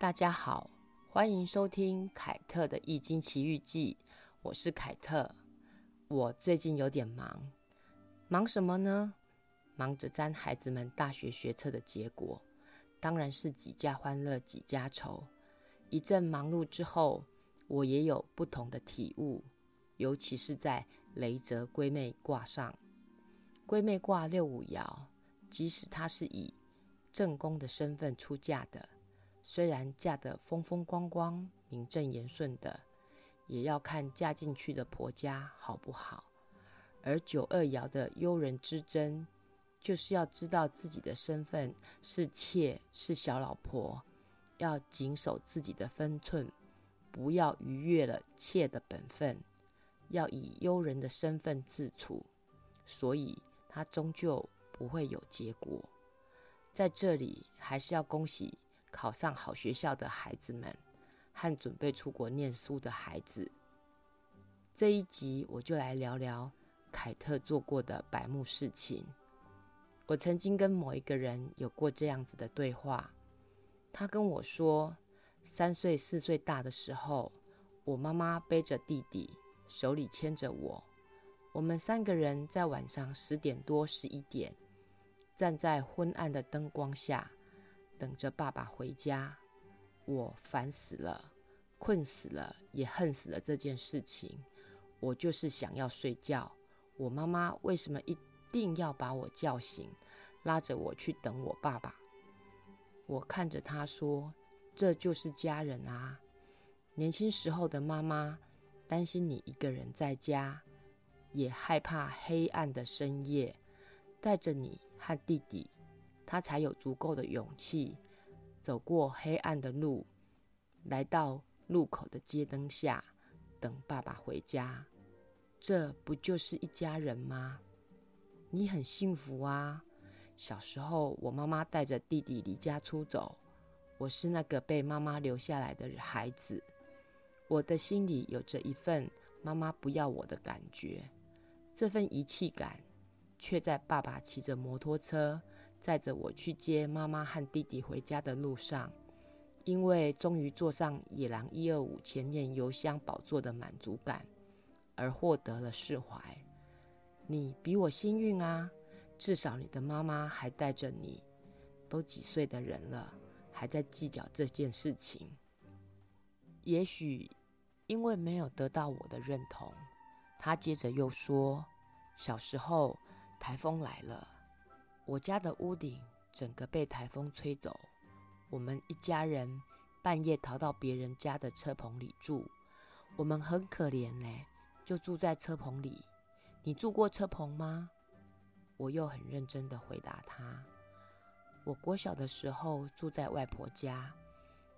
大家好，欢迎收听凯特的《易经奇遇记》，我是凯特。我最近有点忙，忙什么呢？忙着占孩子们大学学测的结果，当然是几家欢乐几家愁。一阵忙碌之后，我也有不同的体悟，尤其是在雷泽闺妹卦上，闺妹卦六五爻，即使她是以正宫的身份出嫁的。虽然嫁得风风光光、名正言顺的，也要看嫁进去的婆家好不好。而九二爻的幽人之争，就是要知道自己的身份是妾，是小老婆，要谨守自己的分寸，不要逾越了妾的本分，要以幽人的身份自处，所以他终究不会有结果。在这里，还是要恭喜。考上好学校的孩子们，和准备出国念书的孩子，这一集我就来聊聊凯特做过的百慕事情。我曾经跟某一个人有过这样子的对话，他跟我说，三岁四岁大的时候，我妈妈背着弟弟，手里牵着我，我们三个人在晚上十点多十一点，站在昏暗的灯光下。等着爸爸回家，我烦死了，困死了，也恨死了这件事情。我就是想要睡觉。我妈妈为什么一定要把我叫醒，拉着我去等我爸爸？我看着他说：“这就是家人啊。”年轻时候的妈妈担心你一个人在家，也害怕黑暗的深夜，带着你和弟弟。他才有足够的勇气走过黑暗的路，来到路口的街灯下等爸爸回家。这不就是一家人吗？你很幸福啊！小时候，我妈妈带着弟弟离家出走，我是那个被妈妈留下来的孩子。我的心里有着一份妈妈不要我的感觉，这份遗弃感，却在爸爸骑着摩托车。载着我去接妈妈和弟弟回家的路上，因为终于坐上野狼一二五前面油箱宝座的满足感，而获得了释怀。你比我幸运啊，至少你的妈妈还带着你。都几岁的人了，还在计较这件事情。也许因为没有得到我的认同，他接着又说：小时候台风来了。我家的屋顶整个被台风吹走，我们一家人半夜逃到别人家的车棚里住。我们很可怜呢，就住在车棚里。你住过车棚吗？我又很认真的回答他。我国小的时候住在外婆家，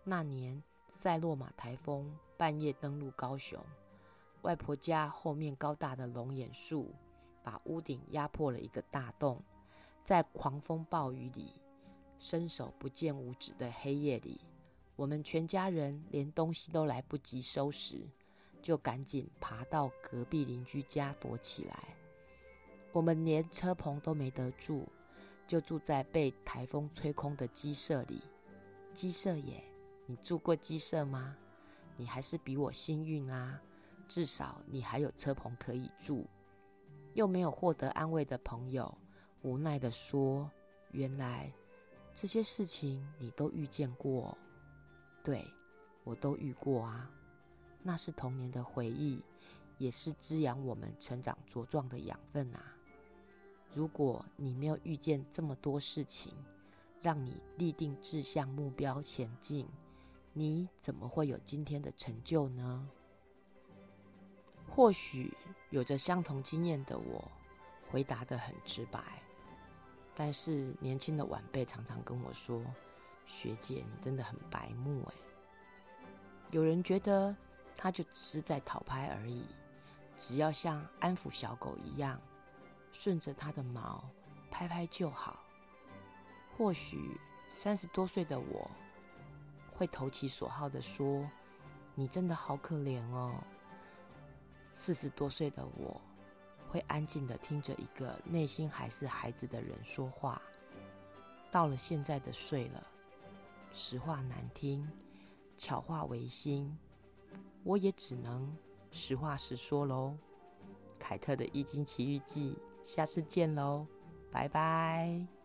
那年塞洛马台风半夜登陆高雄，外婆家后面高大的龙眼树把屋顶压破了一个大洞。在狂风暴雨里，伸手不见五指的黑夜里，我们全家人连东西都来不及收拾，就赶紧爬到隔壁邻居家躲起来。我们连车棚都没得住，就住在被台风吹空的鸡舍里。鸡舍耶，你住过鸡舍吗？你还是比我幸运啊，至少你还有车棚可以住。又没有获得安慰的朋友。无奈地说：“原来这些事情你都遇见过，对我都遇过啊。那是童年的回忆，也是滋养我们成长茁壮的养分啊。如果你没有遇见这么多事情，让你立定志向目标前进，你怎么会有今天的成就呢？或许有着相同经验的我，回答的很直白。”但是年轻的晚辈常常跟我说：“学姐，你真的很白目哎。”有人觉得他就只是在讨拍而已，只要像安抚小狗一样，顺着它的毛拍拍就好。或许三十多岁的我会投其所好的说：“你真的好可怜哦。”四十多岁的我。会安静的听着一个内心还是孩子的人说话。到了现在的睡了实话难听巧话违心我也只能实话实说喽凯特的易经奇遇记下次见喽拜拜。